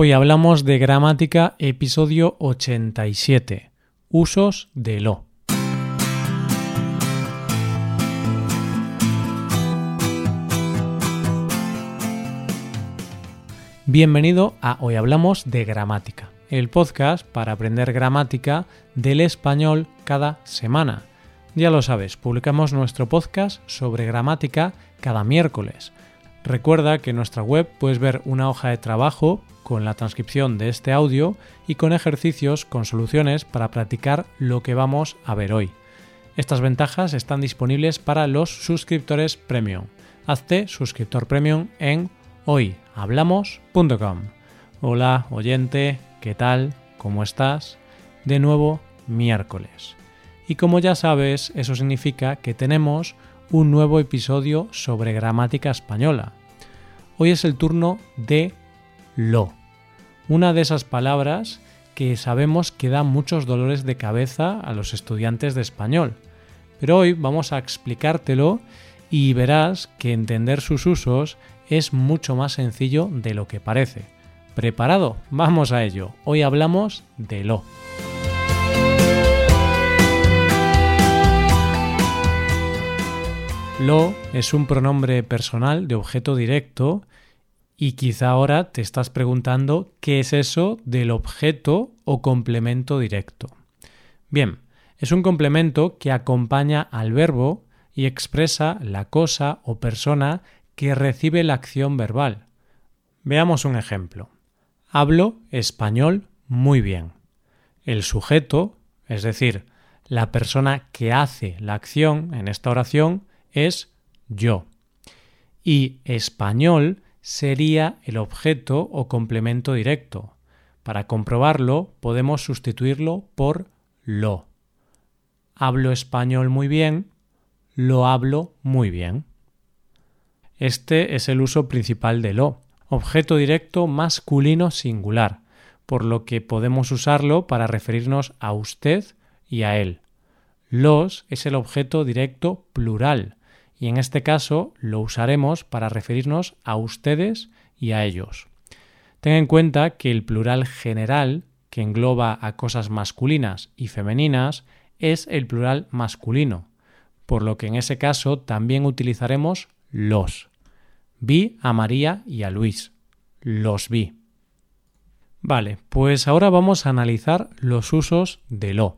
Hoy hablamos de gramática episodio 87, usos de lo. Bienvenido a Hoy Hablamos de Gramática, el podcast para aprender gramática del español cada semana. Ya lo sabes, publicamos nuestro podcast sobre gramática cada miércoles. Recuerda que en nuestra web puedes ver una hoja de trabajo con la transcripción de este audio y con ejercicios con soluciones para practicar lo que vamos a ver hoy. Estas ventajas están disponibles para los suscriptores premium. Hazte suscriptor premium en hoyhablamos.com. Hola, oyente, ¿qué tal? ¿Cómo estás? De nuevo, miércoles. Y como ya sabes, eso significa que tenemos un nuevo episodio sobre gramática española. Hoy es el turno de lo una de esas palabras que sabemos que da muchos dolores de cabeza a los estudiantes de español. Pero hoy vamos a explicártelo y verás que entender sus usos es mucho más sencillo de lo que parece. ¿Preparado? Vamos a ello. Hoy hablamos de lo. Lo es un pronombre personal de objeto directo y quizá ahora te estás preguntando qué es eso del objeto o complemento directo. Bien, es un complemento que acompaña al verbo y expresa la cosa o persona que recibe la acción verbal. Veamos un ejemplo. Hablo español muy bien. El sujeto, es decir, la persona que hace la acción en esta oración, es yo. Y español sería el objeto o complemento directo. Para comprobarlo podemos sustituirlo por lo. Hablo español muy bien, lo hablo muy bien. Este es el uso principal de lo, objeto directo masculino singular, por lo que podemos usarlo para referirnos a usted y a él. Los es el objeto directo plural, y en este caso lo usaremos para referirnos a ustedes y a ellos. Ten en cuenta que el plural general, que engloba a cosas masculinas y femeninas, es el plural masculino, por lo que en ese caso también utilizaremos los. Vi a María y a Luis. Los vi. Vale, pues ahora vamos a analizar los usos de lo.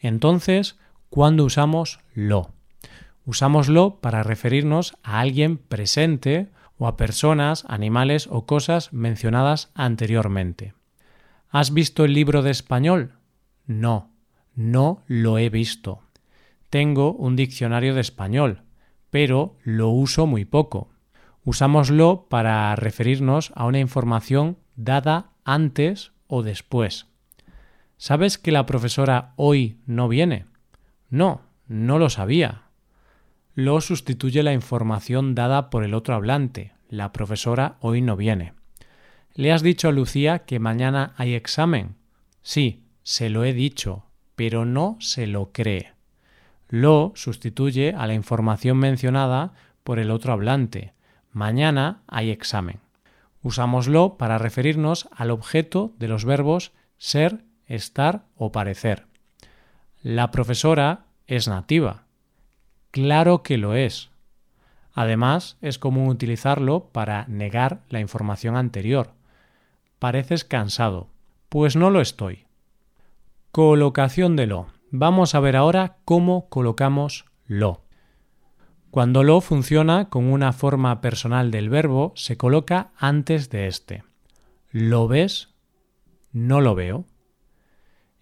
Entonces, ¿cuándo usamos lo? Usámoslo para referirnos a alguien presente o a personas, animales o cosas mencionadas anteriormente. ¿Has visto el libro de español? No, no lo he visto. Tengo un diccionario de español, pero lo uso muy poco. Usámoslo para referirnos a una información dada antes o después. ¿Sabes que la profesora hoy no viene? No, no lo sabía lo sustituye la información dada por el otro hablante. La profesora hoy no viene. ¿Le has dicho a Lucía que mañana hay examen? Sí, se lo he dicho, pero no se lo cree. Lo sustituye a la información mencionada por el otro hablante. Mañana hay examen. Usámoslo para referirnos al objeto de los verbos ser, estar o parecer. La profesora es nativa. Claro que lo es. Además, es común utilizarlo para negar la información anterior. Pareces cansado. Pues no lo estoy. Colocación de lo. Vamos a ver ahora cómo colocamos lo. Cuando lo funciona con una forma personal del verbo, se coloca antes de este. ¿Lo ves? No lo veo.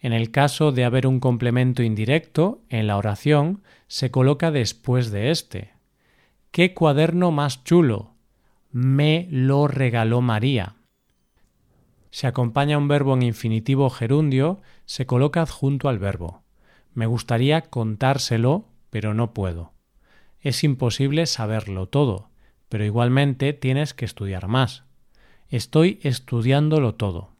En el caso de haber un complemento indirecto, en la oración se coloca después de este. ¡Qué cuaderno más chulo! Me lo regaló María. Si acompaña un verbo en infinitivo gerundio, se coloca adjunto al verbo. Me gustaría contárselo, pero no puedo. Es imposible saberlo todo, pero igualmente tienes que estudiar más. Estoy estudiándolo todo.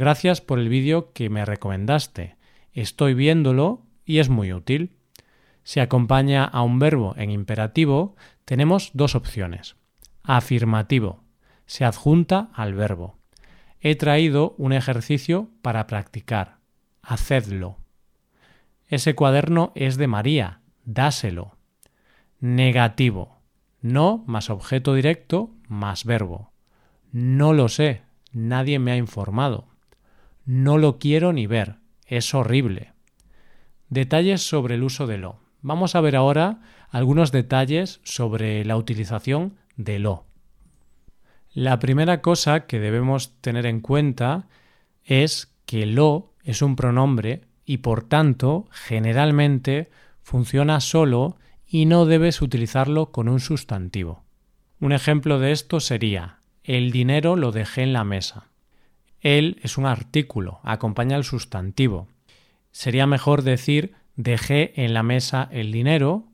Gracias por el vídeo que me recomendaste. Estoy viéndolo y es muy útil. Si acompaña a un verbo en imperativo, tenemos dos opciones. Afirmativo. Se adjunta al verbo. he traído un ejercicio para practicar. Hacedlo. Ese cuaderno es de María. Dáselo. Negativo. No más objeto directo más verbo. No lo sé. Nadie me ha informado. No lo quiero ni ver. Es horrible. Detalles sobre el uso de lo. Vamos a ver ahora algunos detalles sobre la utilización de lo. La primera cosa que debemos tener en cuenta es que lo es un pronombre y por tanto generalmente funciona solo y no debes utilizarlo con un sustantivo. Un ejemplo de esto sería el dinero lo dejé en la mesa. El es un artículo, acompaña al sustantivo. Sería mejor decir dejé en la mesa el dinero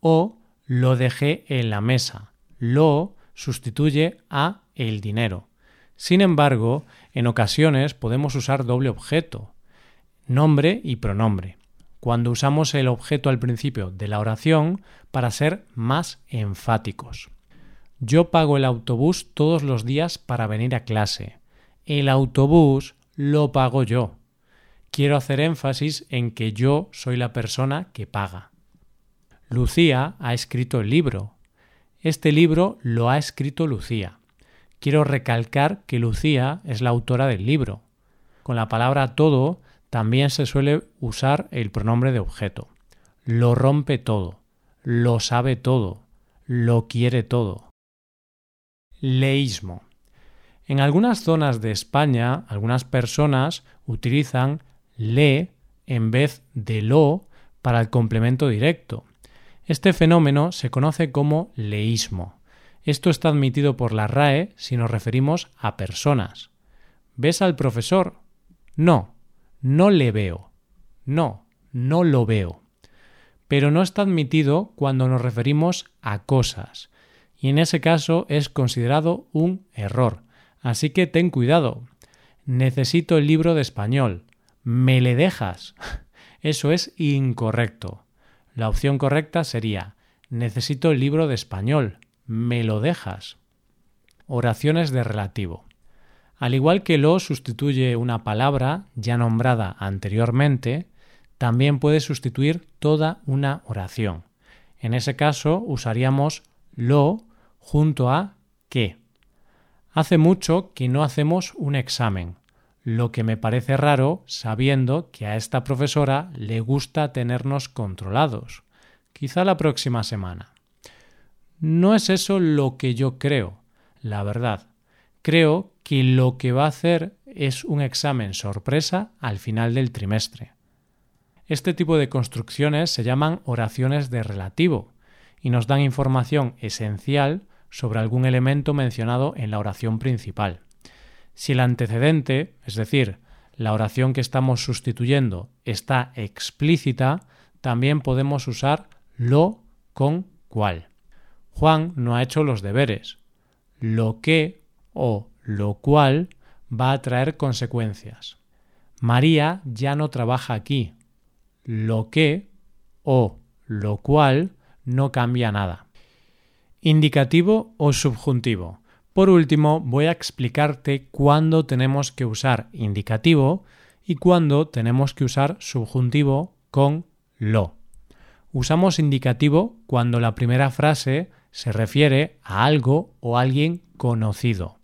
o lo dejé en la mesa. Lo sustituye a el dinero. Sin embargo, en ocasiones podemos usar doble objeto, nombre y pronombre, cuando usamos el objeto al principio de la oración para ser más enfáticos. Yo pago el autobús todos los días para venir a clase. El autobús lo pago yo. Quiero hacer énfasis en que yo soy la persona que paga. Lucía ha escrito el libro. Este libro lo ha escrito Lucía. Quiero recalcar que Lucía es la autora del libro. Con la palabra todo también se suele usar el pronombre de objeto. Lo rompe todo, lo sabe todo, lo quiere todo. Leísmo. En algunas zonas de España, algunas personas utilizan le en vez de lo para el complemento directo. Este fenómeno se conoce como leísmo. Esto está admitido por la RAE si nos referimos a personas. ¿Ves al profesor? No, no le veo. No, no lo veo. Pero no está admitido cuando nos referimos a cosas. Y en ese caso es considerado un error. Así que ten cuidado. Necesito el libro de español. ¿Me le dejas? Eso es incorrecto. La opción correcta sería necesito el libro de español. ¿Me lo dejas? Oraciones de relativo. Al igual que lo sustituye una palabra ya nombrada anteriormente, también puede sustituir toda una oración. En ese caso usaríamos lo junto a que. Hace mucho que no hacemos un examen lo que me parece raro sabiendo que a esta profesora le gusta tenernos controlados. Quizá la próxima semana. No es eso lo que yo creo, la verdad. Creo que lo que va a hacer es un examen sorpresa al final del trimestre. Este tipo de construcciones se llaman oraciones de relativo y nos dan información esencial sobre algún elemento mencionado en la oración principal. Si el antecedente, es decir, la oración que estamos sustituyendo, está explícita, también podemos usar lo con cual. Juan no ha hecho los deberes. Lo que o lo cual va a traer consecuencias. María ya no trabaja aquí. Lo que o lo cual no cambia nada. Indicativo o subjuntivo. Por último, voy a explicarte cuándo tenemos que usar indicativo y cuándo tenemos que usar subjuntivo con lo. Usamos indicativo cuando la primera frase se refiere a algo o alguien conocido.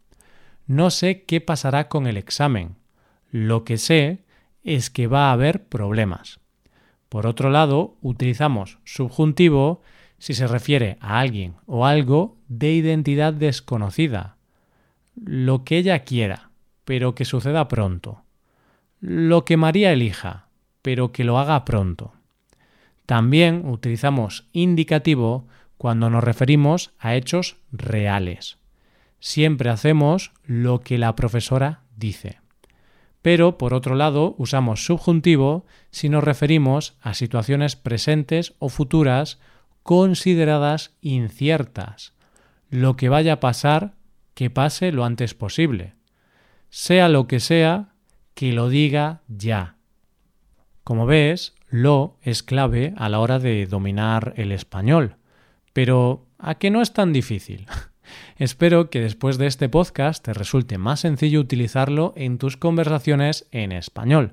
No sé qué pasará con el examen. Lo que sé es que va a haber problemas. Por otro lado, utilizamos subjuntivo si se refiere a alguien o algo de identidad desconocida. Lo que ella quiera, pero que suceda pronto. Lo que María elija, pero que lo haga pronto. También utilizamos indicativo cuando nos referimos a hechos reales. Siempre hacemos lo que la profesora dice. Pero, por otro lado, usamos subjuntivo si nos referimos a situaciones presentes o futuras consideradas inciertas. Lo que vaya a pasar, que pase lo antes posible. Sea lo que sea, que lo diga ya. Como ves, lo es clave a la hora de dominar el español. Pero, ¿a qué no es tan difícil? Espero que después de este podcast te resulte más sencillo utilizarlo en tus conversaciones en español.